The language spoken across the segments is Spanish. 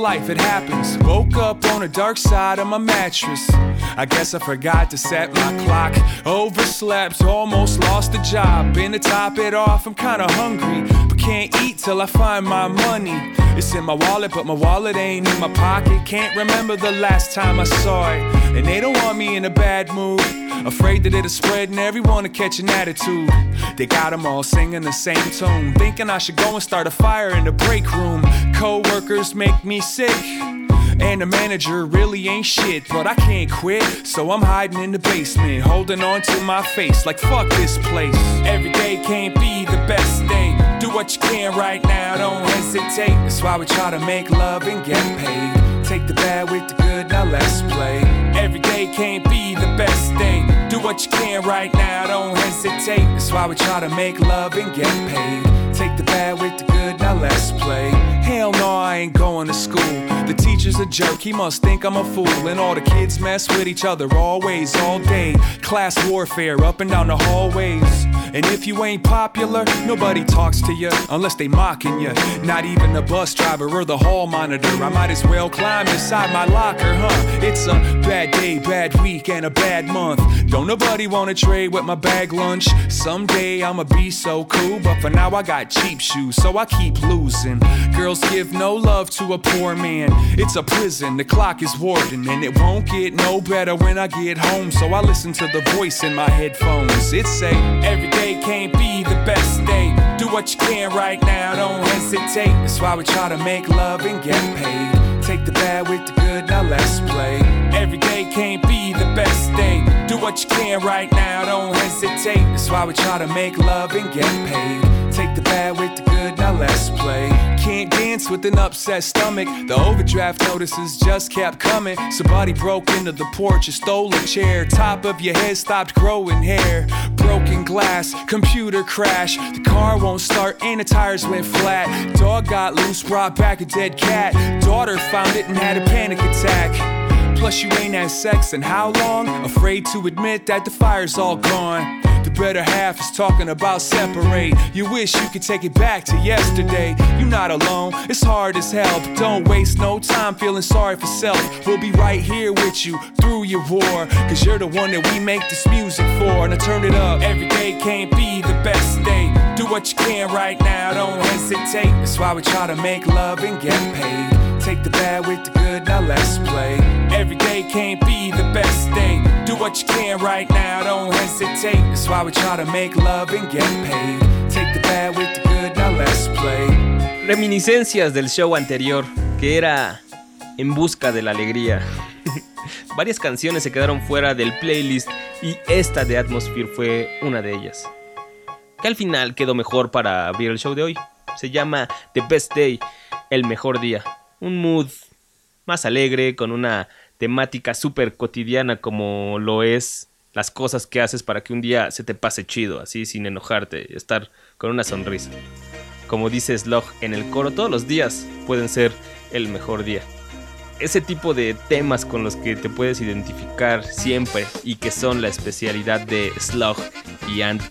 Life, it happens. Woke up on the dark side of my mattress. I guess I forgot to set my clock. Overslept, almost lost the job. Been to top it off, I'm kinda hungry, but can't eat till I find my money. It's in my wallet, but my wallet ain't in my pocket. Can't remember the last time I saw it. And they don't want me in a bad mood. Afraid that it'll spread and everyone will catch an attitude. They got them all singing the same tune. Thinking I should go and start a fire in the break room. Co workers make me sick. And the manager really ain't shit, but I can't quit. So I'm hiding in the basement, holding on to my face like fuck this place. Every day can't be the best day. Do what you can right now, don't hesitate. That's why we try to make love and get paid. Take the bad with the good, now let's play. Every day can't be the best day. Do what you can right now, don't hesitate. That's why we try to make love and get paid. Take the bad with the good, now let's play. Hell no, I ain't going to school. The teacher's a jerk, he must think I'm a fool. And all the kids mess with each other always, all day. Class warfare up and down the hallways. And if you ain't popular, nobody talks to you unless they mocking you. Not even the bus driver or the hall monitor. I might as well climb inside my locker, huh? It's a bad day, bad week, and a bad month. Don't nobody wanna trade with my bag lunch. Someday I'ma be so cool, but for now I got cheap shoes, so I keep losing. Girls give no love to a poor man. It's a prison, the clock is warden, and it won't get no better when I get home. So I listen to the voice in my headphones. It say, every day can't be the best day. Do what you can right now, don't hesitate. That's why we try to make love and get paid. Take the bad with the good, now let's play. Every day can't be the best day. Do what you can right now, don't hesitate. That's why we try to make love and get paid. Take the bad with the good, now let's play. Can't dance with an upset stomach. The overdraft notices just kept coming. Somebody broke into the porch and stole a chair. Top of your head stopped growing hair. Broken glass, computer crash. The car won't start and the tires went flat. Dog got loose, brought back a dead cat. Daughter found it and had a panic attack. Plus, you ain't had sex in how long? Afraid to admit that the fire's all gone. The better half is talking about separate. You wish you could take it back to yesterday. You're not alone, it's hard as hell. But don't waste no time feeling sorry for self. We'll be right here with you through your war. Cause you're the one that we make this music for. Now turn it up. Every day can't be the best day. Do what you can right now, don't hesitate. That's why we try to make love and get paid. Take the bad with the good, now let's play. Every day can't be the best day. What you can right now, don't hesitate. That's why we try to make love and get paid. Take the bad with the good, now let's play. Reminiscencias del show anterior, que era En Busca de la Alegría. Varias canciones se quedaron fuera del playlist y esta de Atmosphere fue una de ellas. Que al final quedó mejor para abrir el show de hoy. Se llama The Best Day, el mejor día. Un mood más alegre, con una temática súper cotidiana como lo es las cosas que haces para que un día se te pase chido, así sin enojarte, estar con una sonrisa. Como dice Slog en el coro, todos los días pueden ser el mejor día. Ese tipo de temas con los que te puedes identificar siempre y que son la especialidad de Slug y Ant.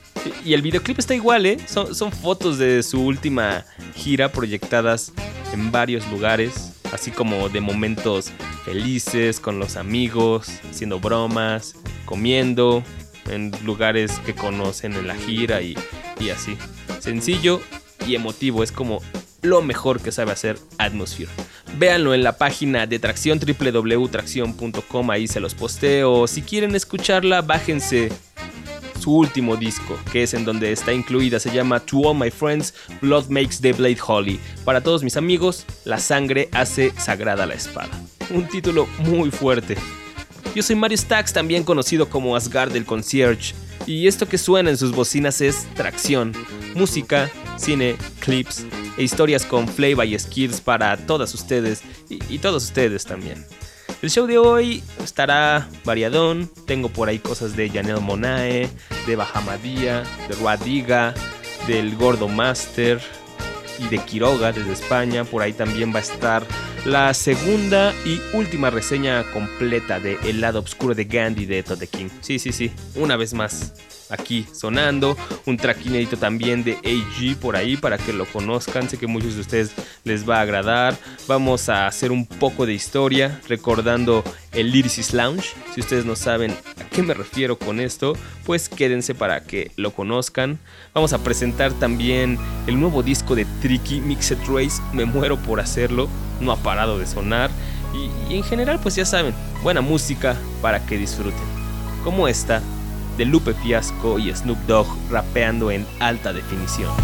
Y el videoclip está igual, ¿eh? Son fotos de su última gira proyectadas en varios lugares, así como de momentos felices con los amigos, haciendo bromas, comiendo en lugares que conocen en la gira y, y así. Sencillo y emotivo, es como lo mejor que sabe hacer Atmosphere. Véanlo en la página de Tracción www.tracción.com, ahí se los posteo. Si quieren escucharla, bájense su último disco, que es en donde está incluida, se llama To All My Friends, Blood Makes the Blade Holy. Para todos mis amigos, la sangre hace sagrada la espada. Un título muy fuerte. Yo soy Mario Stax, también conocido como Asgard del Concierge, y esto que suena en sus bocinas es Tracción, música, cine, clips e historias con flavor y skills para todas ustedes y, todos ustedes también. El show de hoy estará variadón. Tengo por ahí cosas de Janelle Monae, de Bahamadía, de Ruadiga, del Gordo Master y de Quiroga desde España. Por ahí también va a estar la segunda y última reseña completa de El lado oscuro de Gandhi de Todd King. Sí, sí, sí, una vez más aquí sonando. Un track inédito también de AG por ahí para que lo conozcan. Sé que muchos de ustedes les va a agradar. Vamos a hacer un poco de historia recordando el Lyricist Lounge. Si ustedes no saben a qué me refiero con esto, pues quédense para que lo conozcan. Vamos a presentar también el nuevo disco de Tricky Mixed Race. Me muero por hacerlo. No ha parado de sonar. Y, y en general, pues ya saben, buena música para que disfruten. Como esta de Lupe Fiasco y Snoop Dogg rapeando en alta definición.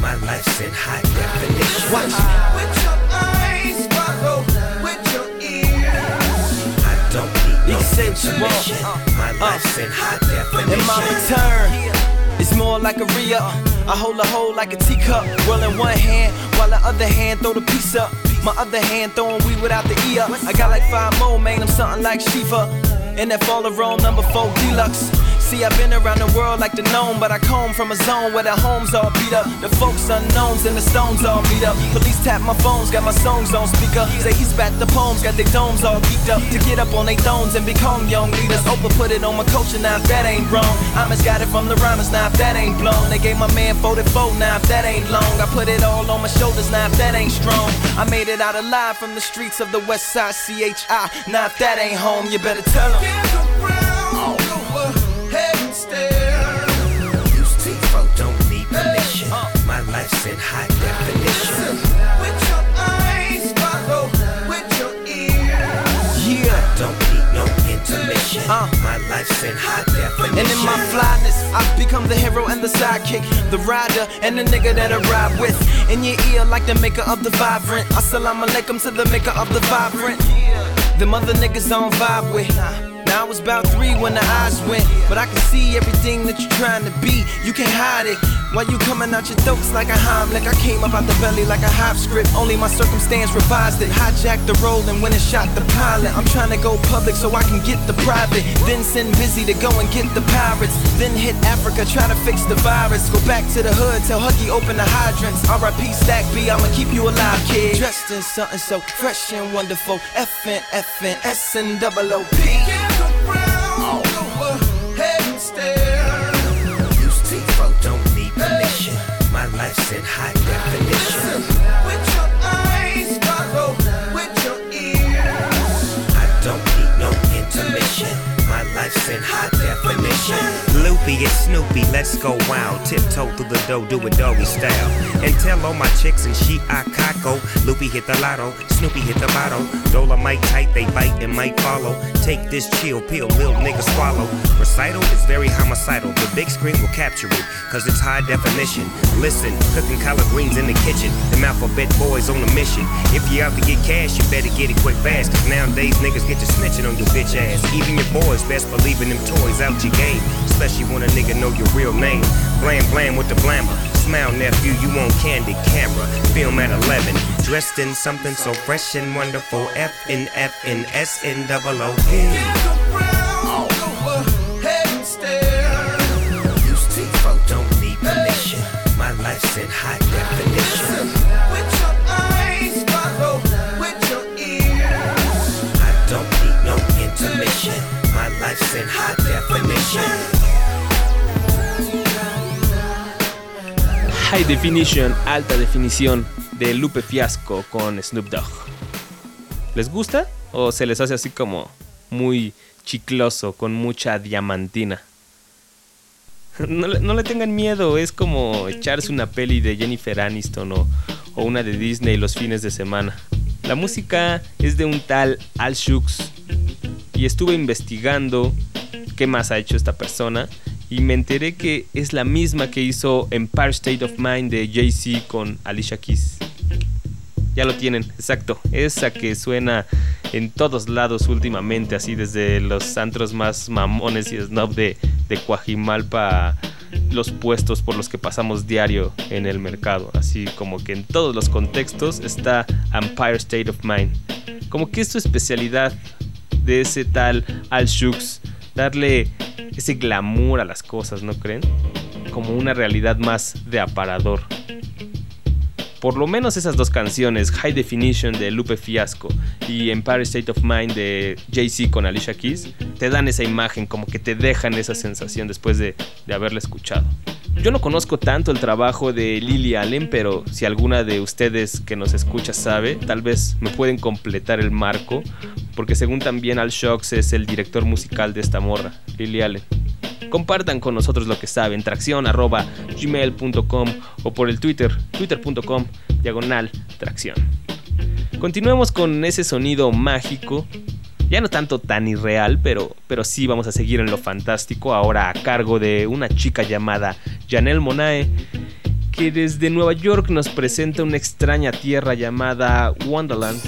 My life's in high definition. Watch. With your eyes, follow with your ears. I don't need no intermission. My life's in high definition. In my return, it's more like a re-up. I hold a hole like a teacup, roll in one hand, while the other hand throw the piece up. My other hand throwing weed without the E up. I got like five more, man, I'm something like Shiva. And that fall of Rome, number four deluxe. See, I've been around the world like the gnome, but I come from a zone where the homes all beat up. The folks unknowns and the stones all beat up. Police tap my phones, got my songs on speaker. Say he spat the poems, got their domes all geeked up. To get up on their thrones and become young leaders. Oprah put it on my culture, now if that ain't wrong. I just got it from the rhymers, now if that ain't blown. They gave my man 44, now if that ain't long. I put it all on my shoulders, now if that ain't strong. I made it out alive from the streets of the west side, CHI. Now if that ain't home, you better tell them. And in my flyness, I've become the hero and the sidekick, the rider and the nigga that I ride with. In your ear, like the maker of the vibrant. Assalamu alaikum to the maker of the vibrant. The mother niggas on vibe with. Now I was about three when the eyes went, but I can see everything that you're trying to be. You can't hide it. Why you coming out your throats like a Heimlich? I came up out the belly like a half script. Only my circumstance revised it. Hijacked the role and when it shot the pilot. I'm trying to go public so I can get the private. Then send busy to go and get the pirates. Then hit Africa, try to fix the virus. Go back to the hood, tell Huggy open the hydrants. RIP Stack B, I'ma keep you alive, kid. Dressed in something so fresh and wonderful. FN, FN, S and double O P. life's in high definition. With your eyes, follow with your ears. I don't need no intermission. My life's in high definition. And Snoopy, let's go wild. Tiptoe through the dough, do it doggy style. And tell all my chicks and she I caco. Loopy hit the lotto, Snoopy hit the bottle. Dolomite tight, they bite and might follow. Take this chill pill, little nigga swallow. Recital is very homicidal. The big screen will capture it, cause it's high definition. Listen, cooking collard greens in the kitchen. The alphabet boys on a mission. If you out to get cash, you better get it quick fast. Cause nowadays niggas get to snitching on your bitch ass. Even your boys best believe in them toys out your game especially when a nigga know your real name. Blam blam with the blammer. Smile nephew, you want candy camera. Film at 11. Dressed in something so fresh and wonderful. F N F N S N double O Definition, alta definición de Lupe Fiasco con Snoop Dogg. ¿Les gusta o se les hace así como muy chicloso, con mucha diamantina? No le, tengan miedo, es como echarse una peli de Jennifer Aniston o, o, una de Disney los fines de semana. La música es de un tal Al Shooks y estuve investigando qué más ha hecho esta persona y me enteré que es la misma que hizo Empire State of Mind de Jay-Z con Alicia Keys. Ya lo tienen, exacto. Esa que suena en todos lados últimamente, así desde los antros más mamones y snob de, de Coajimalpa los puestos por los que pasamos diario en el mercado. Así como que en todos los contextos está Empire State of Mind. Como que es su especialidad de ese tal Al Shooks, darle ese glamour a las cosas, ¿no creen? Como una realidad más de aparador por lo menos esas dos canciones, High Definition de Lupe Fiasco y Empire State of Mind de Jay-Z con Alicia Keys, te dan esa imagen, como que te dejan esa sensación después de, de haberla escuchado. Yo no conozco tanto el trabajo de Lily Allen, pero si alguna de ustedes que nos escucha sabe, tal vez me pueden completar el marco, porque según también Al Shocks es el director musical de esta morra, Lily Allen. Compartan con nosotros lo que saben, tracción arroba gmail.com o por el Twitter, twitter.com diagonal tracción. Continuemos con ese sonido mágico, ya no tanto tan irreal, pero, pero sí vamos a seguir en lo fantástico, ahora a cargo de una chica llamada Janelle Monae, que desde Nueva York nos presenta una extraña tierra llamada Wonderland.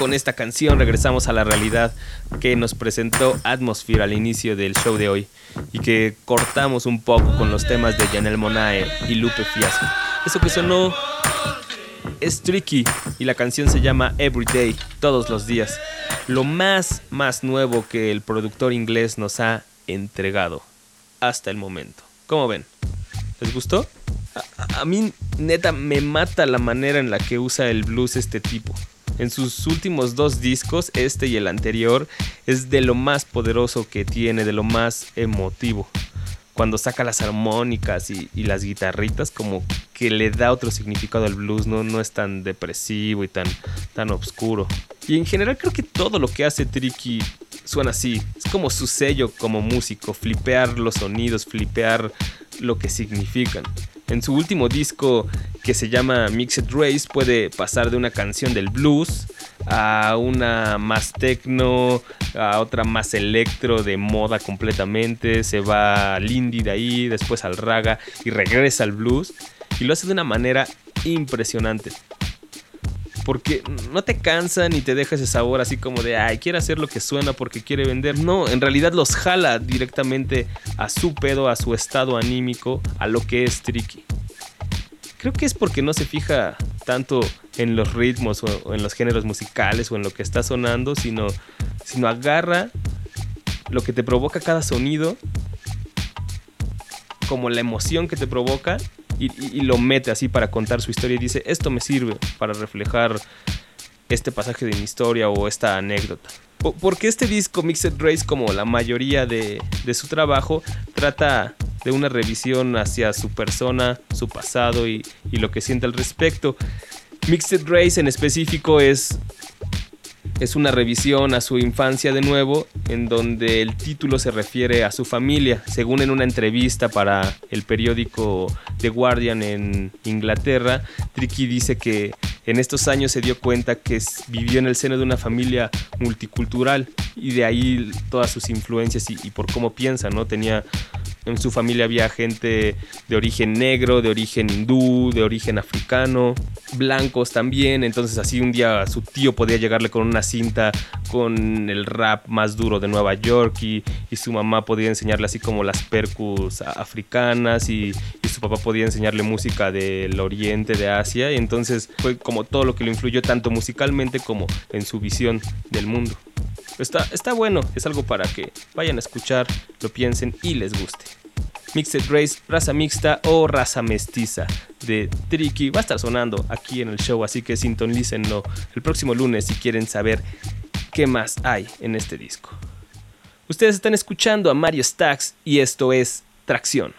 Con esta canción regresamos a la realidad que nos presentó Atmosphere al inicio del show de hoy y que cortamos un poco con los temas de Janelle Monae y Lupe Fiasco. Eso que sonó es Tricky y la canción se llama Everyday, todos los días. Lo más, más nuevo que el productor inglés nos ha entregado hasta el momento. ¿Cómo ven? ¿Les gustó? A, a, mí, neta, me mata la manera en la que usa el blues este tipo. En sus últimos dos discos, este y el anterior, es de lo más poderoso que tiene, de lo más emotivo. Cuando saca las armónicas y, las guitarritas, como que le da otro significado al blues, ¿no? no es tan depresivo y tan, tan oscuro. Y en general creo que todo lo que hace Tricky suena así. Es como su sello como músico, flipear los sonidos, flipear lo que significan. En su último disco que se llama Mixed Race puede pasar de una canción del blues a una más techno, a otra más electro de moda completamente, se va al indie de ahí, después al raga y regresa al blues. Y lo hace de una manera impresionante porque no te cansa ni te deja ese sabor así como de, ay, quiere hacer lo que suena porque quiere vender. No, en realidad los jala directamente a su pedo, a su estado anímico, a lo que es Tricky. Creo que es porque no se fija tanto en los ritmos o, en los géneros musicales o en lo que está sonando, sino, sino agarra lo que te provoca cada sonido, como la emoción que te provoca y, lo mete así para contar su historia y dice, esto me sirve para reflejar este pasaje de mi historia o esta anécdota. Porque este disco Mixed Race, como la mayoría de, de, su trabajo, trata de una revisión hacia su persona, su pasado y, y lo que siente al respecto. Mixed Race en específico es es una revisión a su infancia de nuevo, en donde el título se refiere a su familia. Según en una entrevista para el periódico The Guardian en Inglaterra, Tricky dice que en estos años se dio cuenta que vivió en el seno de una familia multicultural y de ahí todas sus influencias y, y por cómo piensa, ¿no? Tenía en su familia había gente de origen negro, de origen hindú, de origen africano, blancos también. Entonces así un día su tío podía llegarle con una cinta con el rap más duro de Nueva York y, su mamá podía enseñarle así como las percus africanas y, y, su papá podía enseñarle música del oriente, de Asia. Y entonces fue como todo lo que lo influyó tanto musicalmente como en su visión del mundo. Está, está bueno, es algo para que vayan a escuchar, lo piensen y les guste. Mixed Race, raza mixta o raza mestiza de Tricky va a estar sonando aquí en el show, así que sintonícenlo el próximo lunes si quieren saber qué más hay en este disco. Ustedes están escuchando a Mario Stacks y esto es Tracción.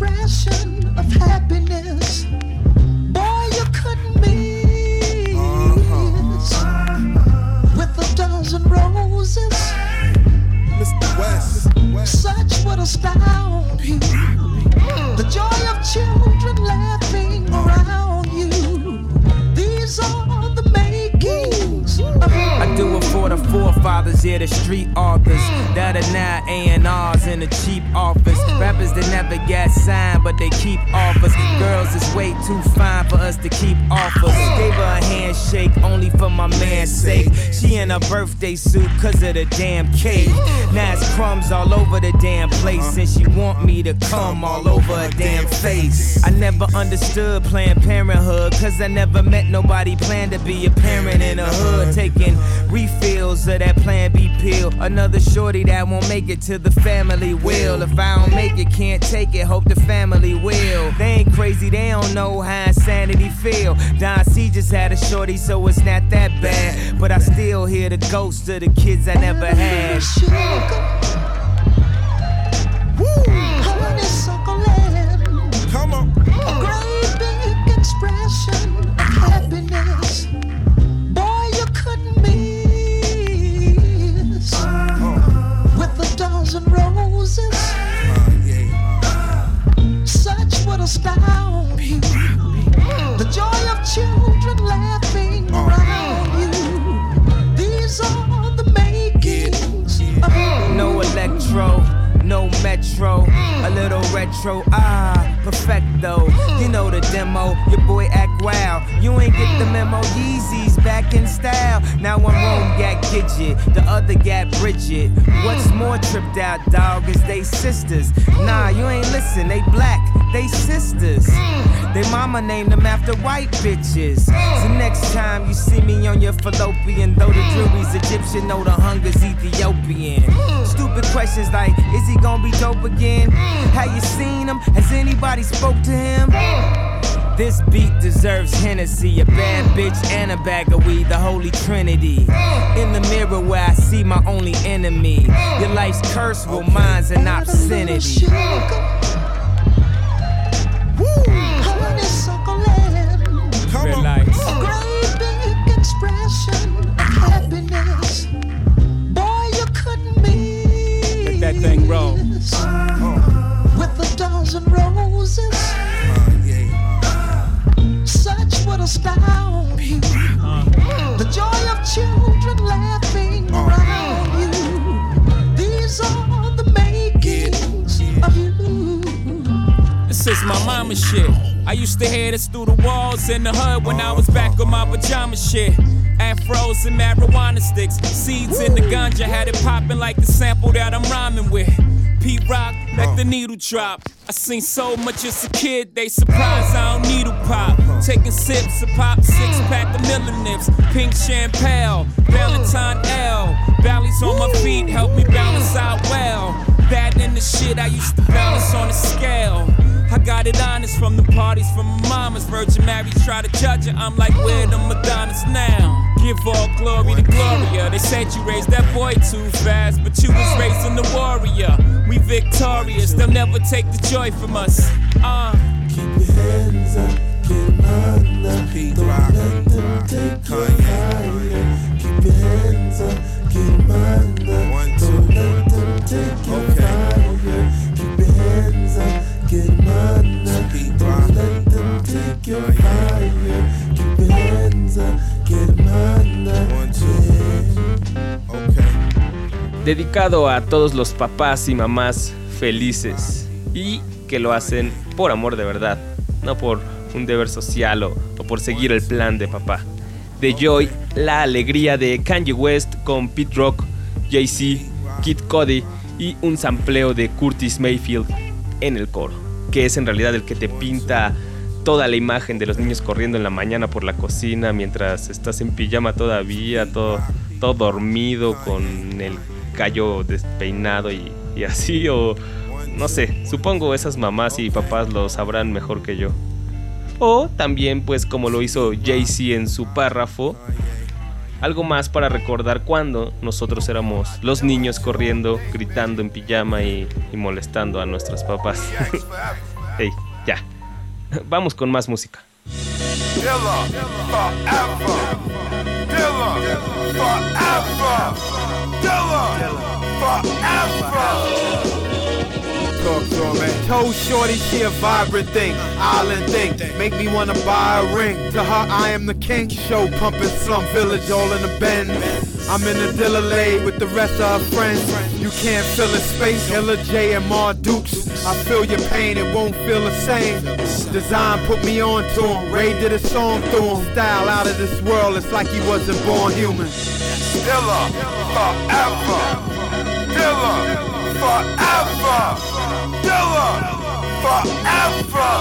Expression of happiness. Boy, you couldn't miss with a dozen roses. Mr. West, such would astound you. The joy of children laughing around you. These are the makings of forefathers, yeah, the street authors that are now A&Rs in a cheap office. Rappers that never get signed, but they keep offers. Girls is way too fine for us to keep offers. Gave her a handshake only for my man's sake. She in a birthday suit cause of the damn cake. Now it's crumbs all over the damn place, and she want me to come all over her damn face. I never understood Planned Parenthood, cause I never met nobody planned to be a parent in a hood. Taking refills of that Plan B pill. Another shorty that won't make it to the family will. If I don't make it, can't take it, hope the family will. They ain't crazy, they don't know how insanity feel. Don C just had a shorty, so it's not that bad. But I still hear the ghosts of the kids I never had. Come on. A great big expression of happiness. Boy, you couldn't miss. Uh-huh. With a dozen roses, astound you. The joy of children laughing around you. These are the makings No electro, no metro, a little retro, ah, perfecto. You know the demo, your boy act wild. You ain't get the memo, Yeezys back in style. Now I'm Rome got Gidget, the other got Bridget. What's more tripped out, dog, is they sisters. Nah, you ain't listen, they black, they sisters. They mama named them after white bitches. So next time you see me on your fallopian, though the jury's Egyptian, know the hunger's Ethiopian. Stupid questions like, is he gonna be dope again? Have you seen him? Has anybody spoke to him? This beat deserves Hennessy, a bad bitch and a bag of weed, the holy trinity. In the mirror where I see my only enemy. Your life's curse, well mine's an obscenity. Come Red on. lights. A great big expression of happiness. Boy, you couldn't miss. Let that thing roll. Uh-huh. With a dozen roses, uh-huh. Such would astound you. The joy of children laughing oh. around you. These are the makings of you. This is my mama shit. I used to hear this through the walls in the hood when I was back on my pajama shit. Afros and marijuana sticks, seeds in the ganja had it popping like the sample that I'm rhyming with. Pete Rock, let the needle drop. I seen so much as a kid, they surprised I don't needle pop. Taking sips of pop, six pack of Miller Nips, pink champagne, Valentine L. Valleys on my feet help me balance out well. Bad in the shit I used to balance on a scale. I got it honest from the parties from my mama's Virgin Mary try to judge her. I'm like, where the Madonnas now? Give all glory to Gloria. They said you raised that boy too fast, but you was raising the warrior. We victorious, they'll never take the joy from us. Uh. Dedicado a todos los papás y mamás felices y que lo hacen por amor de verdad, no por un deber social o, o por seguir el plan de papá. De Joy, la alegría de Kanye West con Pete Rock, Jay-Z, Kid Cody y un sampleo de Curtis Mayfield en el coro, que es en realidad el que te pinta toda la imagen de los niños corriendo en la mañana por la cocina mientras estás en pijama todavía, todo, todo dormido con el callo despeinado y, y así, o no sé, supongo esas mamás y papás lo sabrán mejor que yo. O también, pues como lo hizo Jay-Z en su párrafo, algo más para recordar cuando nosotros éramos los niños corriendo, gritando en pijama y, molestando a nuestros papás. Ey, ya. Vamos con más música. Talk to man. Told Shorty she a vibrant thing, island thing. Make me wanna buy a ring. To her, I am the king. Show pumping slum village all in the bend. I'm in a Dilla with the rest of our friends. You can't fill a space. Ella J and Mar Dukes. I feel your pain, it won't feel the same. Design put me on to him. Ray did a song through him. Style out of this world, it's like he wasn't born human. Dilla, forever. Dilla, forever. Dilla, forever.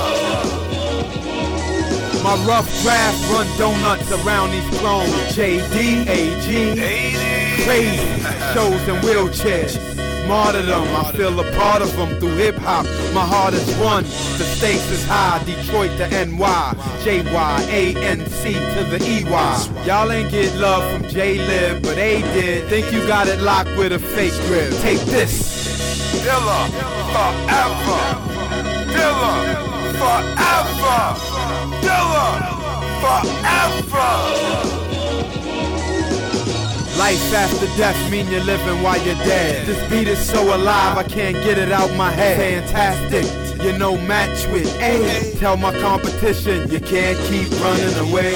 My rough draft run donuts around these clones. JD, AG, crazy shows in wheelchairs. Martyrdom, I feel a part of them through hip hop. My heart is one, the stakes is high. Detroit to NY, JYANC to the EY. Y'all ain't get love from J Lib, but they did. Think you got it locked with a fake grip. Take this. Dilla, forever. Dilla, forever. Life after death mean you're living while you're dead. This beat is so alive, I can't get it out my head. Fantastic, you're no match with A. Tell my competition, you can't keep running away.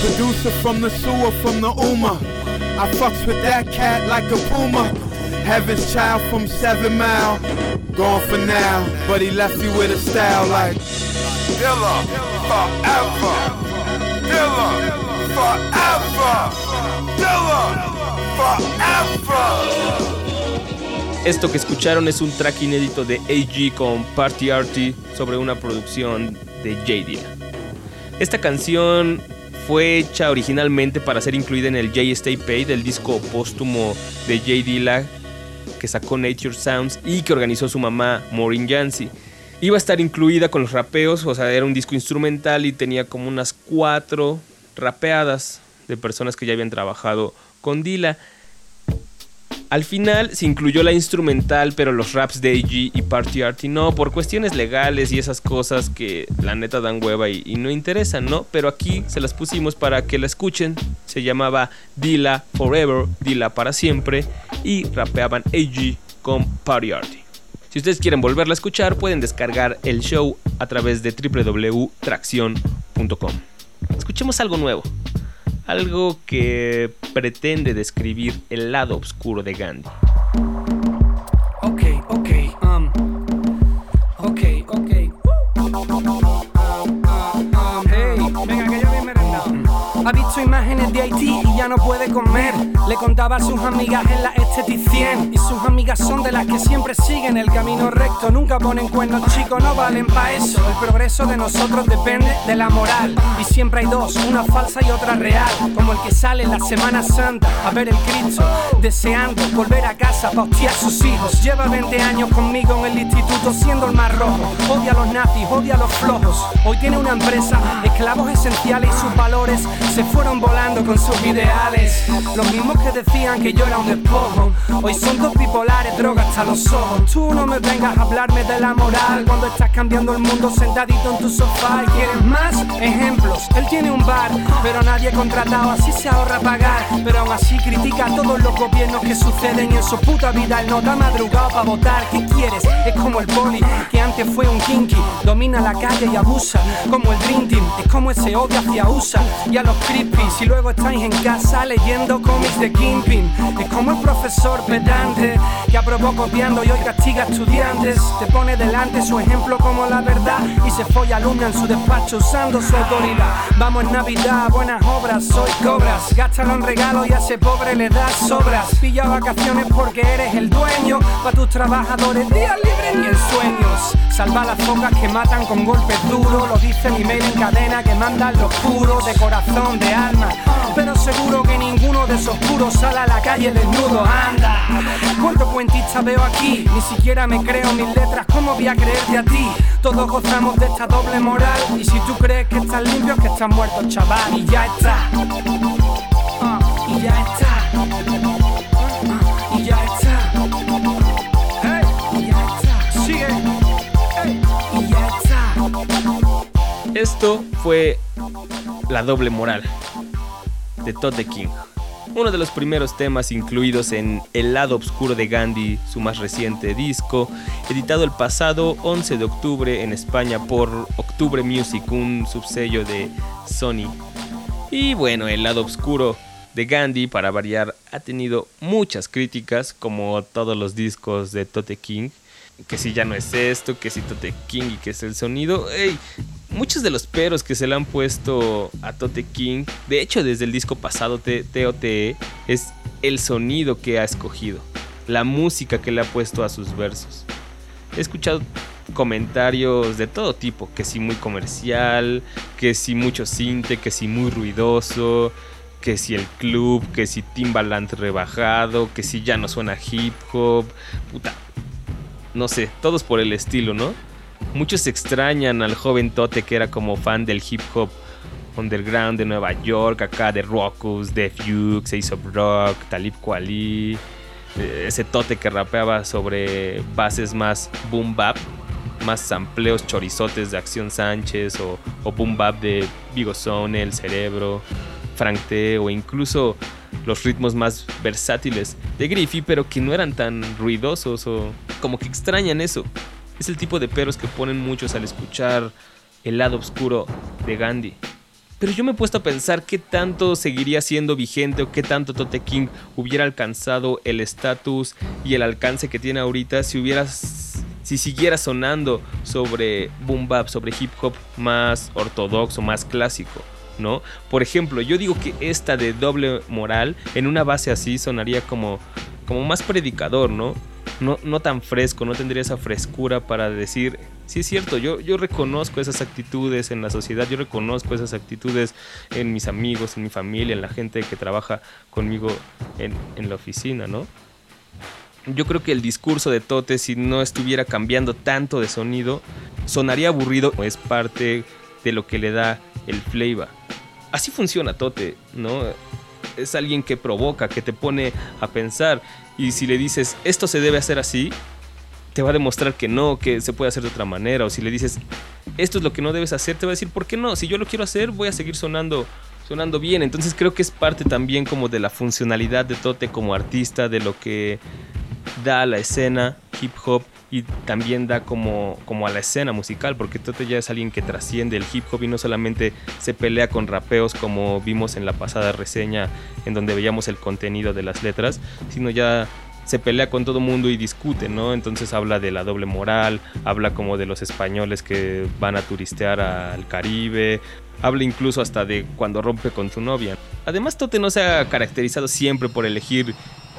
Producer from the sewer, from the Uma. I fucks with that cat like a puma. Heaven's child from Seven Mile. Gone for now, but he left you with a style like Dilla, forever. Dilla, forever. Dilla, forever. Esto que escucharon es un track inédito de AG con Party Arty sobre una producción de J Dilla. Esta canción fue hecha originalmente para ser incluida en el J Stay Paid, el disco póstumo de J Dilla que sacó Nature Sounds y que organizó su mamá Maureen Jancy. Iba a estar incluida con los rapeos, o sea, era un disco instrumental y tenía como unas cuatro rapeadas de personas que ya habían trabajado con Dilla. Al final se incluyó la instrumental, pero los raps de AG y Party Arty no, por cuestiones legales y esas cosas que la neta dan hueva y, y no interesan, ¿no? Pero aquí se las pusimos para que la escuchen. Se llamaba Dilla Forever, Dilla para siempre, y rapeaban AG con Party Arty. Si ustedes quieren volverla a escuchar, pueden descargar el show a través de www.tracción.com. Escuchemos algo nuevo algo que pretende describir el lado oscuro de Gandhi. Ok, ok, um, ok, ok. Hey, venga que yo bien merendado. Ha visto imágenes de Haití y ya no puede comer. Le contaba a sus amigas en la esteticien. Y sus amigas son de las que siempre siguen el camino recto. Nunca ponen cuernos, chicos, no valen pa' eso. El progreso de nosotros depende de la moral. Y siempre hay dos, una falsa y otra real. Como el que sale en la Semana Santa a ver el Cristo. Deseando volver a casa pa' hostiar a sus hijos. Lleva 20 años conmigo en el instituto siendo el más rojo. Odia a los nazis, odia a los flojos. Hoy tiene una empresa, esclavos esenciales y sus valores se fueron volando con sus ideales. Los mismos que decían que yo era un despojo. Hoy son dos bipolares, droga hasta los ojos. Tú no me vengas a hablarme de la moral cuando estás cambiando el mundo sentadito en tu sofá. ¿Y quieres más ejemplos? Él tiene un bar, pero nadie ha contratado, así se ahorra pagar. Pero aún así critica a todos los gobiernos que suceden y en su puta vida. Él no da madrugado para votar. ¿Qué quieres? Es como el poli, que antes fue un kinky. Domina la calle y abusa, como el Dream. Es como ese odio hacia USA y a los creepies. Y luego estáis en casa leyendo cómics de Kingpin. Es como el profesor pedante que aprobó copiando y hoy castiga estudiantes. Te pone delante su ejemplo como la verdad y se folla alumna en su despacho usando su autoridad. Vamos en Navidad, buenas obras, soy cobras. Gástalo en regalo y a ese pobre le das sobras. Pilla vacaciones porque eres el dueño. Pa' tus trabajadores, días libres ni en sueños. Salva las focas que matan con golpes duros. Lo dice mi mail en cadena que mandan los puros de corazón, de alma. Pero seguro que ninguno de esos puros sale a la calle desnudo. Anda, ¿cuánto cuentista veo aquí? Ni siquiera me creo mis letras. ¿Cómo voy a creerte a ti? Todos gozamos de esta doble moral. Y si tú crees que estás limpio, que estás muerto, chaval. Y ya está. Ah, y ya está. Ah, y ya está. Y ya está. Sigue. Hey, y ya está. Esto fue La doble moral de Todd King. Uno de los primeros temas incluidos en El lado oscuro de Gandhi, su más reciente disco, editado el pasado 11 de octubre en España por Octubre Music, un subsello de Sony. Y bueno, el lado oscuro de Gandhi, para variar, ha tenido muchas críticas, como todos los discos de Tote King. Que si ya no es esto, que si Tote King y que es el sonido. Muchos de los peros que se le han puesto a Tote King, de hecho desde el disco pasado TOTE, es el sonido que ha escogido, la música que le ha puesto a sus versos. He escuchado comentarios de todo tipo, que si muy comercial, que si mucho cinte, que si muy ruidoso, que si el club, que si Timbaland rebajado, que si ya no suena hip hop, puta. No sé, todos por el estilo, ¿no? Muchos extrañan al joven Tote que era como fan del hip hop underground de Nueva York, acá de Rockus, de Fuchs, Ace of Rock, Talib Kweli, eh, ese Tote que rapeaba sobre bases más boom bap, más sampleos chorizotes de Acción Sánchez o, boom bap de Bigozone, El Cerebro, Frank T o incluso los ritmos más versátiles de Griffey, pero que no eran tan ruidosos o como que extrañan eso. Es el tipo de peros que ponen muchos al escuchar el lado oscuro de Gandhi. Pero yo me he puesto a pensar qué tanto seguiría siendo vigente o qué tanto Tote King hubiera alcanzado el estatus y el alcance que tiene ahorita si hubiera si siguiera sonando sobre boom bap, sobre hip hop más ortodoxo, más clásico, ¿no? Por ejemplo, yo digo que esta de doble moral en una base así sonaría como como más predicador, ¿no? no, no tan fresco, no tendría esa frescura para decir, sí es cierto, yo, yo reconozco esas actitudes en la sociedad, yo reconozco esas actitudes en mis amigos, en mi familia, en la gente que trabaja conmigo en, en la oficina, ¿no? Yo creo que el discurso de Tote, si no estuviera cambiando tanto de sonido, sonaría aburrido, es parte de lo que le da el flavor. Así funciona Tote, ¿no? Es alguien que provoca, que te pone a pensar. Y si le dices, esto se debe hacer así, te va a demostrar que no, que se puede hacer de otra manera. O si le dices, esto es lo que no debes hacer, te va a decir, ¿por qué no? Si yo lo quiero hacer, voy a seguir sonando, sonando bien. Entonces creo que es parte también como de la funcionalidad de Tote como artista, de lo que da a la escena hip hop y también da como, como a la escena musical, porque Tote ya es alguien que trasciende el hip hop y no solamente se pelea con rapeos como vimos en la pasada reseña en donde veíamos el contenido de las letras, sino ya se pelea con todo mundo y discute, ¿no? Entonces habla de la doble moral, habla como de los españoles que van a turistear al Caribe, habla incluso hasta de cuando rompe con su novia. Además, Tote no se ha caracterizado siempre por elegir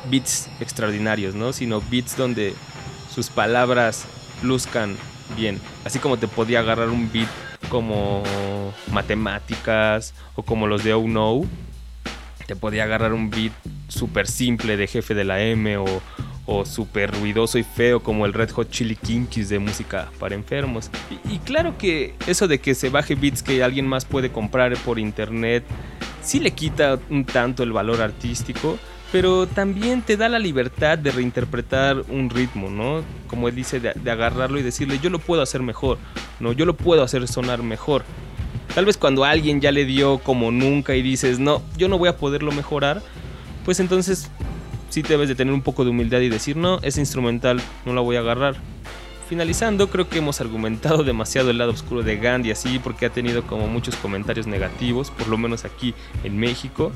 beats extraordinarios, ¿no? Sino beats donde sus palabras luzcan bien. Así como te podía agarrar un beat como matemáticas o como los de Oh No, te podía agarrar un beat súper simple de jefe de la M o, o súper ruidoso y feo como el Red Hot Chili Kinkies de música para enfermos. Y, y, claro que eso de que se baje beats que alguien más puede comprar por internet, sí le quita un tanto el valor artístico, pero también te da la libertad de reinterpretar un ritmo, ¿no? Como él dice, de, agarrarlo y decirle, yo lo puedo hacer mejor, ¿no? Yo lo puedo hacer sonar mejor. Tal vez cuando alguien ya le dio como nunca y dices, no, yo no voy a poderlo mejorar, pues entonces sí debes de tener un poco de humildad y decir, no, ese instrumental no la voy a agarrar. Finalizando, creo que hemos argumentado demasiado el lado oscuro de Gandhi así, porque ha tenido como muchos comentarios negativos, por lo menos aquí en México.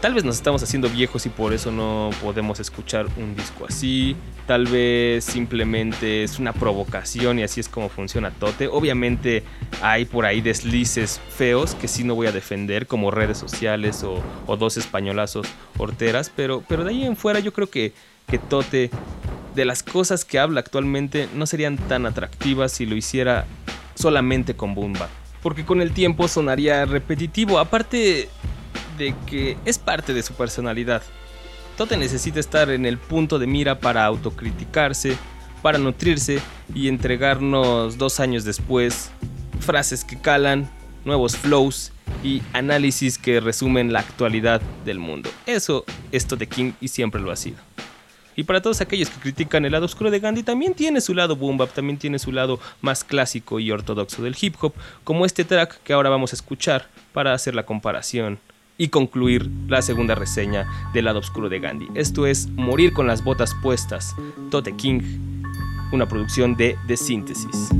Tal vez nos estamos haciendo viejos y por eso no podemos escuchar un disco así. Tal vez simplemente es una provocación y así es como funciona Tote. Obviamente hay por ahí deslices feos que sí no voy a defender, como redes sociales o, dos españolazos horteras. Pero, pero de ahí en fuera yo creo que, que Tote, de las cosas que habla actualmente, no serían tan atractivas si lo hiciera solamente con Bumba. Porque con el tiempo sonaría repetitivo. Aparte, de que es parte de su personalidad. Tote necesita estar en el punto de mira para autocriticarse, para nutrirse y entregarnos dos años después frases que calan, nuevos flows y análisis que resumen la actualidad del mundo. Eso es Tote King y siempre lo ha sido. Y para todos aquellos que critican el lado oscuro de Gandhi, también tiene su lado boom bap, también tiene su lado más clásico y ortodoxo del hip hop, como este track que ahora vamos a escuchar para hacer la comparación y concluir la segunda reseña del lado oscuro de Gandhi. Esto es Morir con las botas puestas, Tote King, una producción de The Síntesis.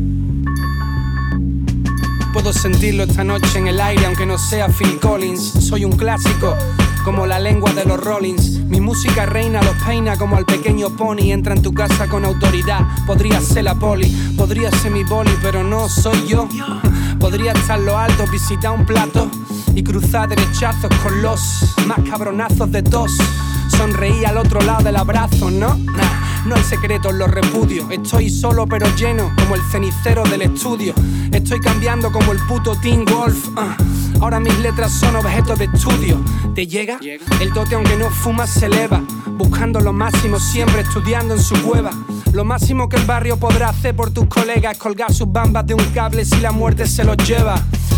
Puedo sentirlo esta noche en el aire, aunque no sea Phil Collins. Soy un clásico, como la lengua de los Rollins. Mi música reina los peina como al pequeño pony. Entra en tu casa con autoridad. Podría ser la poli, podría ser mi boli, pero no soy yo. Podría estar lo alto, visitar un plato y cruzar derechazos con los más cabronazos de todos. Sonreí al otro lado del abrazo, ¿no? No hay secretos, los repudio. Estoy solo pero lleno, como el cenicero del estudio. Estoy cambiando como el puto Team Golf. ah. Ahora mis letras son objetos de estudio. ¿Te llega? El dote aunque no fumas se eleva. Buscando lo máximo siempre, estudiando en su cueva. Lo máximo que el barrio podrá hacer por tus colegas es colgar sus bambas de un cable si la muerte se los lleva.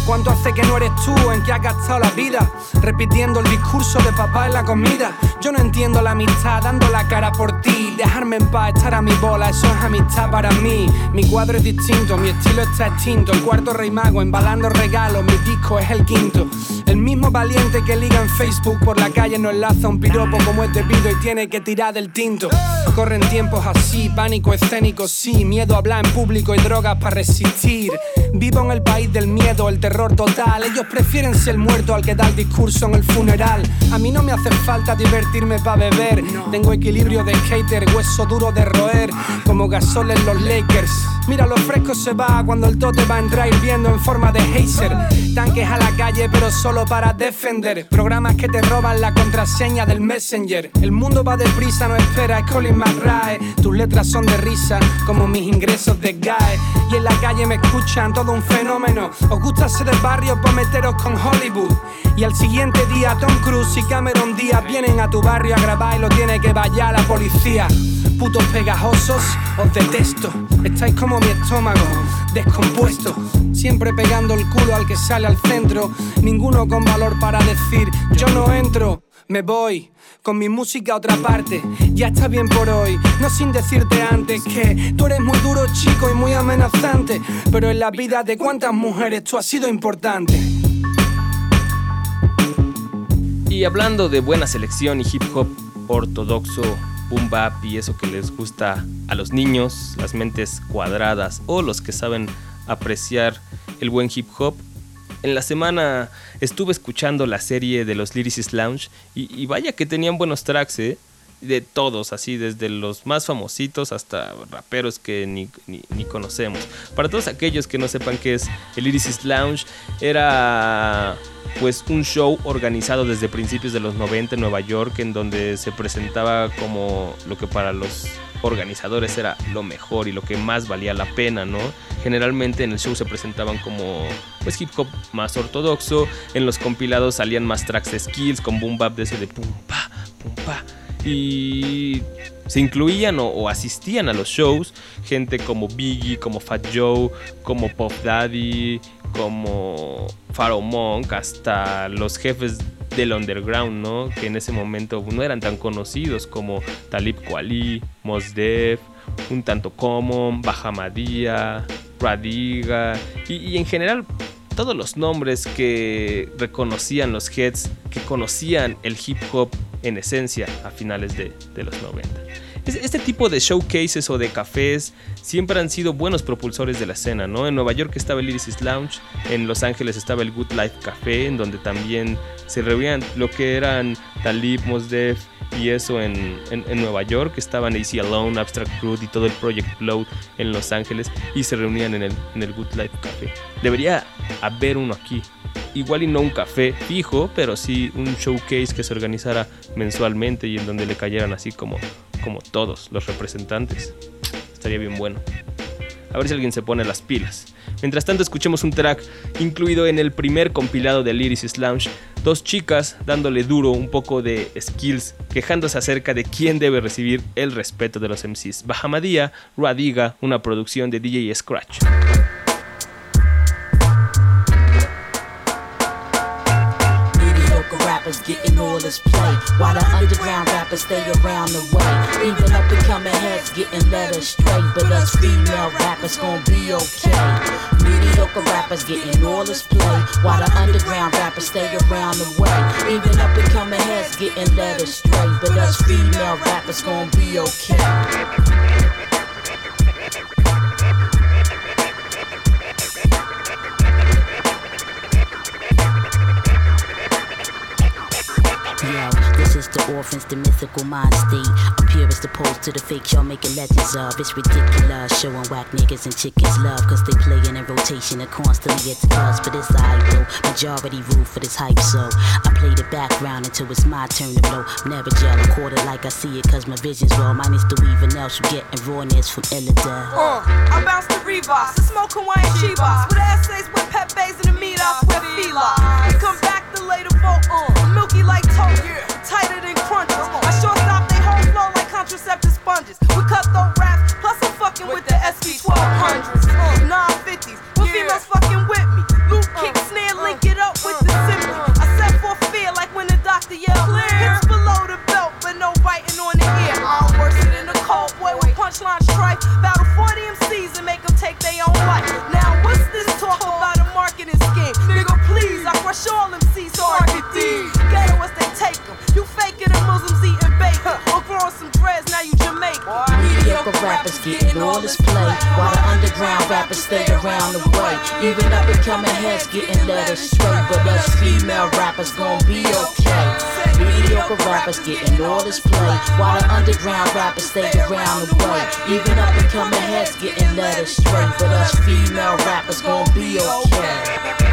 ¿Cuánto hace que no eres tú en que has gastado la vida? Repitiendo el discurso de papá en la comida. Yo no entiendo la amistad, dando la cara por ti. Dejarme en paz, estar a mi bola, eso es amistad para mí. Mi cuadro es distinto, mi estilo está extinto. El cuarto rey mago embalando regalos, mi disco es el quinto. El mismo valiente que liga en Facebook por la calle no enlaza un piropo como es debido y tiene que tirar del tinto. Corren tiempos así, pánico escénico, sí, miedo a hablar en público y drogas para resistir. Vivo en el país del miedo, el terror total. Ellos prefieren ser muerto al que da el discurso en el funeral. A mí no me hace falta divertirme para beber. Tengo equilibrio de skater, hueso duro de roer, como gasol en los Lakers. Mira, lo fresco se va cuando el tote va a entrar hirviendo en forma de hazer. Tanques a la calle, pero solo para defender. Programas que te roban la contraseña del Messenger. El mundo va deprisa, no espera, es Colin McRae. Tus letras son de risa, como mis ingresos de GAE. Y en la calle me escuchan, todo un fenómeno. Os gusta ser del barrio, pues meteros con Hollywood. Y al siguiente día, Tom Cruise y Cameron Díaz vienen a tu barrio a grabar y lo tiene que vallar la policía. Putos pegajosos, os detesto. Estáis como mi estómago, descompuesto. Siempre pegando el culo al que sale al centro. Ninguno con valor para decir, yo no entro. Me voy con mi música a otra parte. Ya está bien por hoy. No sin decirte antes que tú eres muy duro, chico, y muy amenazante. Pero en la vida de cuántas mujeres tú has sido importante. Y hablando de buena selección y hip hop ortodoxo, boom bap y eso que les gusta a los niños, las mentes cuadradas o los que saben apreciar el buen hip hop, en la semana estuve escuchando la serie de los Lyricist Lounge y, vaya que tenían buenos tracks, ¿eh? De todos, así, desde los más famositos hasta raperos que ni, ni- ni conocemos. Para todos aquellos que no sepan qué es el Lyricist Lounge, era pues un show organizado desde principios de los 90 en Nueva York, en donde se presentaba como lo que para los organizadores era lo mejor y lo que más valía la pena, ¿no? Generalmente en el show se presentaban como pues hip hop más ortodoxo, en los compilados salían más tracks de skills con boom bap de ese de pum pa, pum pa y se incluían o, o asistían a los shows gente como Biggie, como Fat Joe, como Pop Daddy, como Pharaoh Monk, hasta los jefes del underground, ¿no? Que en ese momento no eran tan conocidos como Talib Kweli, Mos Def, un tanto Common, Bahamadia, Radiga y, en general todos los nombres que reconocían los heads, que conocían el hip hop en esencia a finales de, de los 90. Es- Este tipo de showcases o de cafés siempre han sido buenos propulsores de la escena, ¿no? En Nueva York estaba el Lyricist Lounge, en Los Ángeles estaba el Good Life Café, en donde también se reunían lo que eran Talib, Mos Def y eso en, en- Nueva York, estaban AC Alone, Abstract Crude y todo el Project Flow en Los Ángeles y se reunían en el, en el Good Life Café. Debería haber uno aquí. Igual y no un café fijo, pero sí un showcase que se organizara mensualmente y en donde le cayeran así como, como todos los representantes. Estaría bien bueno. A ver si alguien se pone las pilas. Mientras tanto, escuchemos un track incluido en el primer compilado de Lyricist Lounge. Dos chicas dándole duro un poco de skills, quejándose acerca de quién debe recibir el respeto de los MCs. Bahamadia, Radiga, una producción de DJ Scratch. Rappers getting all this play, while the underground rappers stay around the way. Even up and coming heads getting led astray, but us female rappers gon' be okay. Mediocre rappers getting all this play, while the underground rappers stay around the way. Even up and coming heads getting led astray, but us female rappers gon' be okay. The orphans, the mythical mind state. Appear as opposed to the fake y'all making legends of. It's ridiculous, showing whack niggas and chickens love, cause they playin' in rotation and constantly it's us. But it's I though, majority rule for this hype, so I play the background until it's my turn to blow. Never gel a quarter like I see it, cause my vision's raw. Minus the weaving else you get and rawness from Illidale. Uh, I bounce the Reeboks, the smoke Hawaiian Chivas, with essays with Pepe's and the meetups with Fila. Come back to later vote, uh, milky like toast, tighter than crunches. I sure stop they whole flow like contraceptive sponges. We cut the raps, plus I'm fucking with the SV 1200s, 950s. When females fucking with me, loop kick snare, link it up with the simply. I set for fear like when the doctor yelled, hits below the belt, but no biting on the ear. I'm worse than the cold boy with punchline strike. Battle 40 MCs and make them take their own life. Now crush all MCs so I can D. Ghetto they take them. You faking the Muslims eating bacon. Or growing some dreads, now you Jamaican. Mediocre rappers getting all this play, while the underground rappers stay around the way. Even up and coming heads getting led astray, but us female rappers gon' be okay. Mediocre rappers getting all this play, while the underground rappers stay around the way. Even up and coming heads getting led astray, but us female rappers gon' be okay.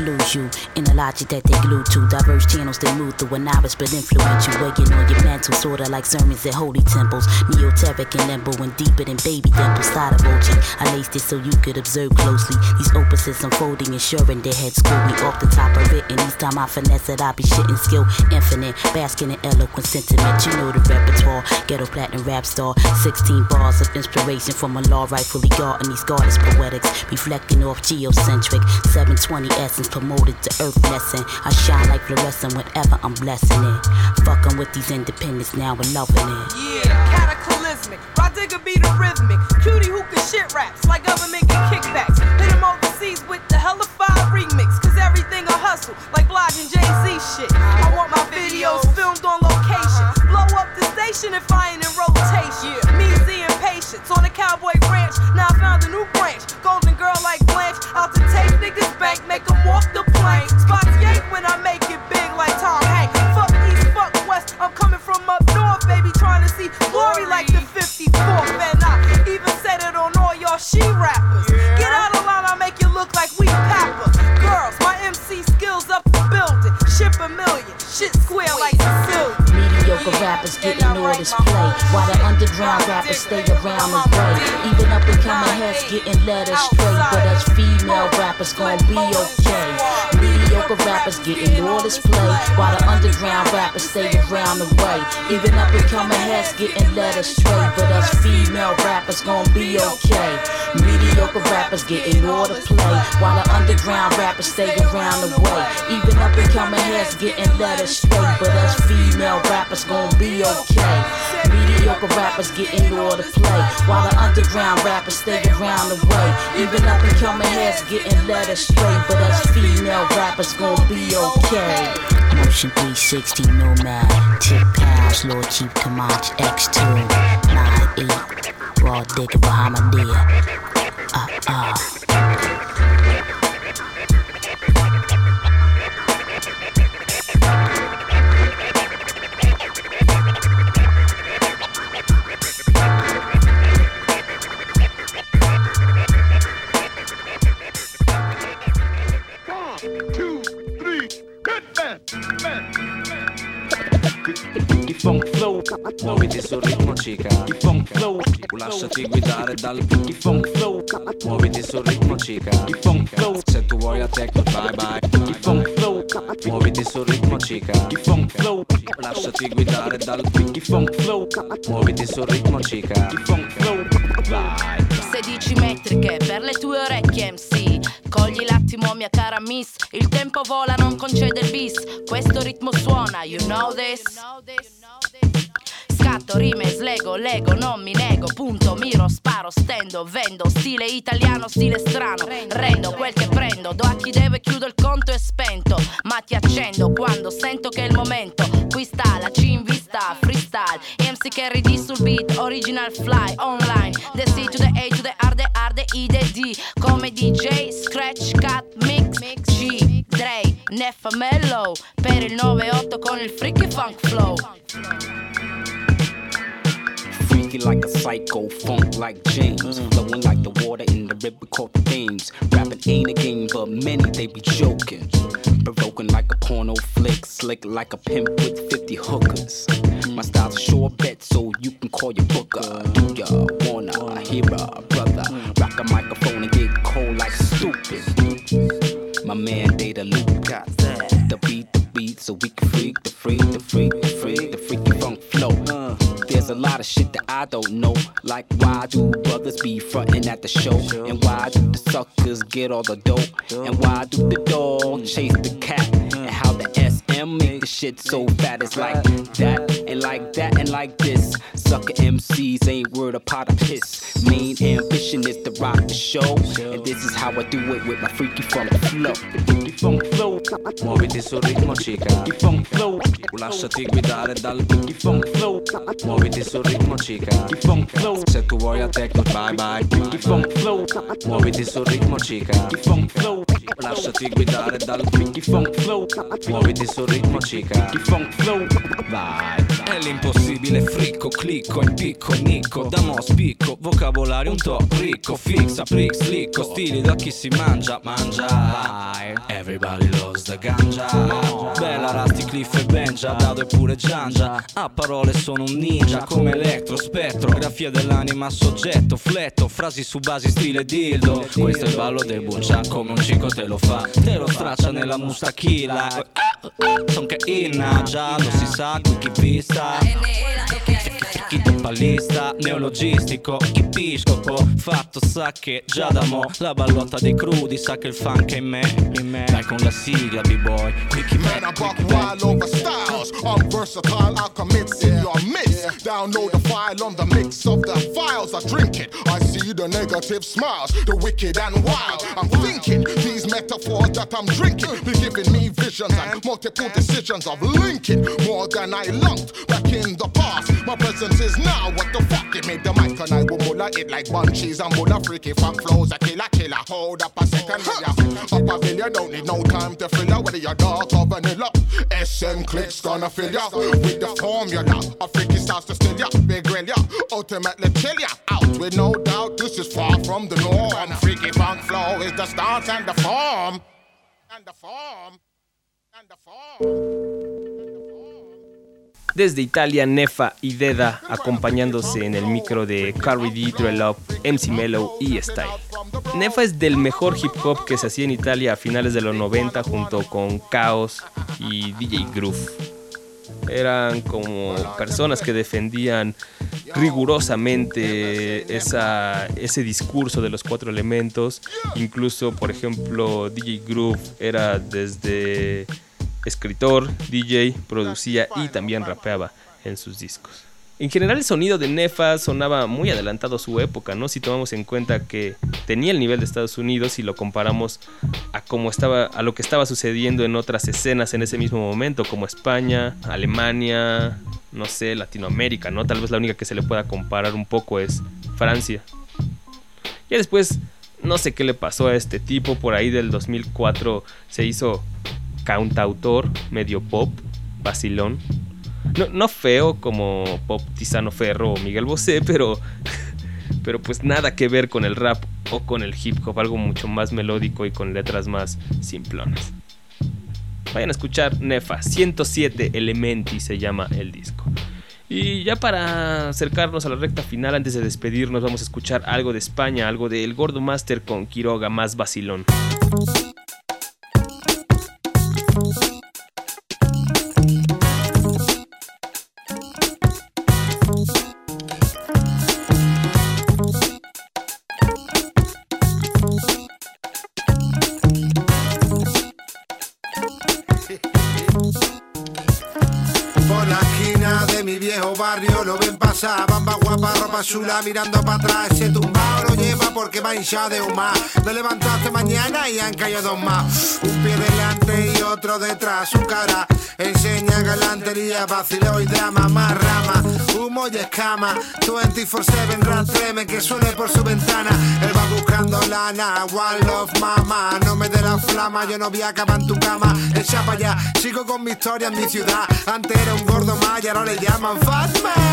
Lose you in the logic that they glue to. Diverse channels they move through a novice but influential. Weighing on your mental, sorta like sermons at holy temples. Neoteric and limbo and deeper than baby dimples. Side of OG, I laced it so you could observe closely. These opuses unfolding, ensuring their heads me off the top of it. And each time I finesse it, I be shitting skill infinite. Basking in eloquent sentiment. You know the repertoire. Ghetto platinum rap star. 16 bars of inspiration from a law rightfully guarding these goddess poetics. Reflecting off geocentric. 720 essence promoted to earth lesson. I shine like fluorescent whenever I'm blessing it. Fucking with these independents now and loving it. Yeah, cataclysmic. Rod digger be the rhythmic. Cutie who can shit raps like government get kickbacks. Hit him overseas with the hella fire remix. Cause everything a hustle, like Blog and Jay Z shit. I want my videos filmed on location. Blow up the station if I ain't in rotation. Me, Z, and patience on a cowboy ranch. Now I found a new branch. Golden girl like Blanche. Out to take niggas bank, make them walk the plank. Spots yank when I make it big like Tom Hanks. Fuck East, fuck West. I'm coming from up north, baby. Trying to see glory like the 54th. And I even said it on all y'all she rappers. A million Shit square like Sicilian. Mediocre rappers getting all this play, while the underground rappers stay around. Even up and coming heads getting led astray, but us female rappers be okay. Mediocre rappers getting all this play, while the underground rappers stay around the way. Even up and coming heads getting led astray, but us female rappers gon' be okay. Mediocre rappers getting all the play, while the underground rappers stay around the way. Even up and coming heads getting led astray, but us female rappers gon' be okay. Mediocre rappers getting all the play, while the underground rappers stay around the way. Even up and coming heads getting led astray, but us female rappers gon' be okay. Motion 360 nomad, tip pounds, Lord Chief Comanche X2, 9-8, raw digger Bahamadia. Uh uh. Funk flow, muoviti sul ritmo cica Il funk flow, lasciati guidare dal Il funk flow, muoviti sul ritmo cica Il funk flow, se tu vuoi la techno bye bye Il funk flow, muoviti sul ritmo cica Il funk flow, lasciati guidare dal Il funk flow, muoviti sul ritmo cica Il funk flow, vai 16 metriche per le tue orecchie MC Cogli l'attimo mia cara miss. Il tempo vola non concede il bis. Questo ritmo suona you know this Scatto, rime, slego, lego, non mi nego Punto, miro, sparo, stendo, vendo Stile italiano, stile strano Rendo quel che prendo Do a chi deve, chiudo il conto e spento Ma ti accendo quando sento che è il momento Qui sta la C in vista, freestyle MC carry this sul beat, original fly, online. The C to the A to the R, the R, the E, the D. Come DJ, scratch, cut, mix, G, Dre, Neffa Mellow. Per il 9-8 con il freaky funk flow. Freaky like a psycho, funk like James. Mm. Flowing like the water in the river called the Thames. Rapping ain't a game, but many they be joking. Provoking like a porno flick, slick like a pimp with 50 hookers. My style's a sure bet, so you can call your booker. Do ya wanna hear a brother? Rock a microphone and get cold like stupid. My man Data Luke got that. The beat, the beat, so we can freak, the freak, the freak, the freak, lot of shit that I don't know, like why do brothers be frontin' at the show, and why do the suckers get all the dope, and why do the dog chase the cat, and how the SM make the shit so fat. It's like that, and like that, and like this. Sucker MCs ain't worth a pot of piss. Main ambition is to rock the show, and this is how I do it with my freaky funk flow. Freaky funk flow, muoviti sul ritmo chica. Freaky funk flow, lasciati guidare dal freaky funk flow. Muoviti sul ritmo chica. Freaky funk flow, se tu vuoi a techno bye bye. Freaky funk flow, muoviti sul ritmo chica. Freaky funk flow, lasciati guidare dal freaky funk flow. Muoviti sul ritmo chica. Freaky funk flow, vai. È l'impossibile fricco, clicco, impicco, nicco, damo spicco, vocabolario un to' ricco, fixa, prick, slicco, stili da chi si mangia, mangia. Everybody loves the ganja. Bella Rusty, Cliff e Benja, Dado e pure Giangia. A parole sono un ninja, come elettro, spettro, grafia dell'anima, soggetto, fletto, frasi su basi stile dildo. Questo è il ballo del buncia, come un cico te lo fa, te lo straccia nella mustachila. Son che inna, già lo si sa, qui chi vista. Chi pallista, neologistico, ipiscopo Fatto sa che già da mo La ballotta dei crudi sa che il funk è in me, in me. Dai con la sigla b-boy chi Man, I buck wild over styles. I'm versatile, I'll commit in your midst. Download the file on the mix of the files. I drink it. I see the negative smiles, the wicked and wild. I'm thinking these metaphors that I'm drinking be giving me visions and multiple decisions of linking more than I loved back in the past. My presence is now. What the fuck? It made the mic and I will mulla it like bunchies and mulla freaky funk flows. A killer killer. Hold up a second, ya? Up a million, don't need no time to fill ya. Whether you're dark or vanilla, SM clicks gonna fill ya with the formula. A freaky starts to still ya, big grill ya, ultimately chill ya out with no doubt. This is far from the norm. Freaky funk flow is the stance and the form. And the form. And the form. Desde Italia, Nefa y Deda acompañándose en el micro de Carrie D, Dre Love, MC Mellow y Style. Nefa es del mejor hip hop que se hacía en Italia a finales de los 90 junto con Chaos y DJ Groove. Eran como personas que defendían rigurosamente ese discurso de los cuatro elementos. Incluso, por ejemplo, DJ Groove era desde escritor, DJ, producía y también rapeaba en sus discos. En general el sonido de Nefa sonaba muy adelantado a su época, ¿no? Si tomamos en cuenta que tenía el nivel de Estados Unidos y lo comparamos a cómo estaba a lo que estaba sucediendo en otras escenas en ese mismo momento, como España, Alemania, no sé, Latinoamérica, ¿no? Tal vez la única que se le pueda comparar un poco es Francia. Ya después no sé qué le pasó a este tipo, por ahí del 2004 se hizo cantautor, medio pop, vacilón. No, no feo como Pop Tizano Ferro o Miguel Bosé, pero, pero pues nada que ver con el rap o con el hip hop, algo mucho más melódico y con letras más simplonas. Vayan a escuchar Nefa, 107 Elementi se llama el disco. Y ya para acercarnos a la recta final, antes de despedirnos, vamos a escuchar algo de España, algo de El Gordo Master con Quiroga más vacilón. Mi lo ven pasar, bamba guapa, ropa chula, mirando para atrás. Ese tumbao lo lleva porque va hinchado de humar. Me levantaste mañana y han caído dos más. Un pie delante y otro detrás. Su cara enseña galantería, vacilo y drama, más rama. Humo y escama. 24-7 rastreme que suene por su ventana. Él va buscando lana, one love mama. No me dé la flama, yo no voy a acabar en tu cama. Echa para allá, sigo con mi historia en mi ciudad. Antes era un gordo maya, ahora le llaman Fatman.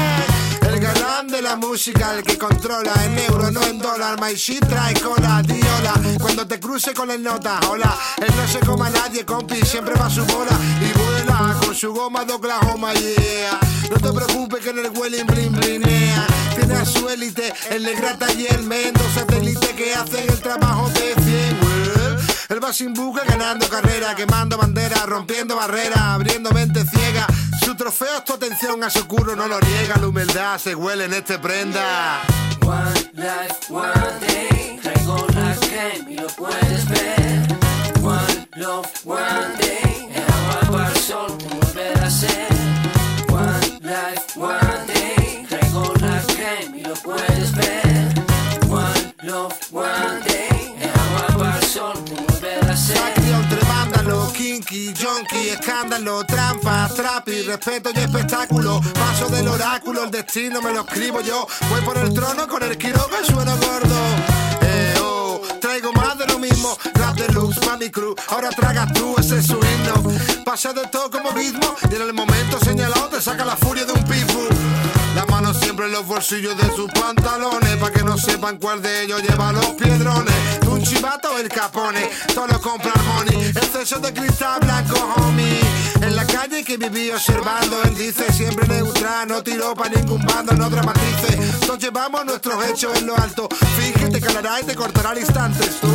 El galán de la música, el que controla en euro, no en dólar. My shit trae cola, diola. Cuando te cruce con el nota, hola. Él no se coma a nadie, compi, siempre va a su bola. Y vuela con su goma de Oklahoma, yeah. No te preocupes que en el Welling blin blinea. Tiene a su élite, el Negrata y el Mendo, satélite que hacen el trabajo de 100, well. Él va sin buque ganando carrera, quemando bandera, rompiendo barreras, abriendo mente ciega. Su trofeo es tu atención a su curro, no lo niega, la humildad se huele en este prenda. One life, one day. Traigo la crema y lo puedes ver. One love, one day. El agua para el sol te volver a ser. One life, one kinky, junkie, escándalo, trampa, trapi, respeto y espectáculo. Paso del oráculo, el destino me lo escribo yo. Voy por el trono con el quiroga y sueno gordo. Eh, oh, traigo más de lo mismo. Rap deluxe pa' mi crew. Ahora tragas tú, ese es su himno. Pasa de todo como mismo y en el momento señalado te saca la furia de un pitbull. En los bolsillos de sus pantalones Pa' que no sepan cuál de ellos lleva los piedrones. Un chivato el capone, todo compra money. Exceso de cristal blanco, homie. En la calle que viví observando Él dice siempre neutral, no tiró pa' ningún bando No dramatice, nos llevamos nuestros hechos en lo alto. Finge, te calará y te cortará al instante tú.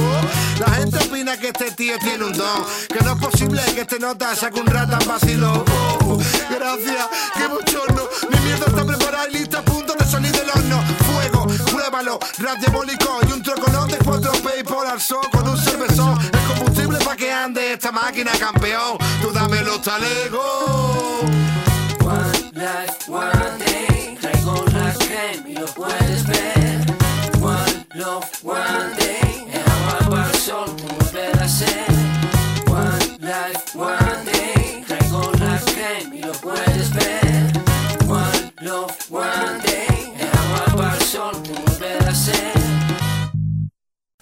La gente opina que este tío tiene un don Que no es posible que este nota saque un ratan vacilo Oh, Gracias, qué bochorno Mi mierda está preparada lista a punto de salir del horno Fuego, pruébalo, diabólico Y un troconón de cuatro paypal al sol Con un cervezón, el combustible pa' que ande Esta máquina campeón, tú dame los talegos One life, one day. Traigo la crema y lo puedes ver. One love, one day.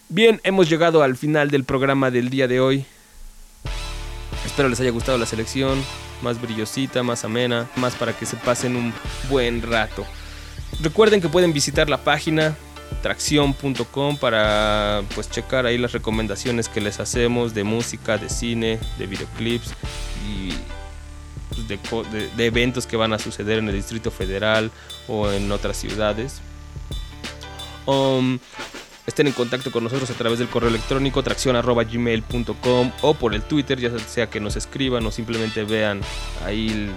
Bien, hemos llegado al final del programa del día de hoy. Espero les haya gustado la selección, más brillosita, más amena, más para que se pasen un buen rato. Recuerden que pueden visitar la página tracción.com para pues checar ahí las recomendaciones que les hacemos de música, de cine, de videoclips y de, eventos que van a suceder en el Distrito Federal o en otras ciudades. Um, estén en contacto con nosotros a través del correo electrónico tracción.gmail.com o por el Twitter, ya sea que nos escriban o simplemente vean ahí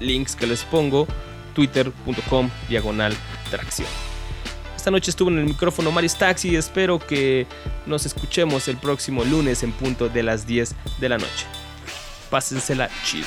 links que les pongo, twitter.com diagonal tracción. Esta noche estuvo en el micrófono Maris Taxi y espero que nos escuchemos el próximo lunes en punto de las 10 de la noche. Pásensela chido.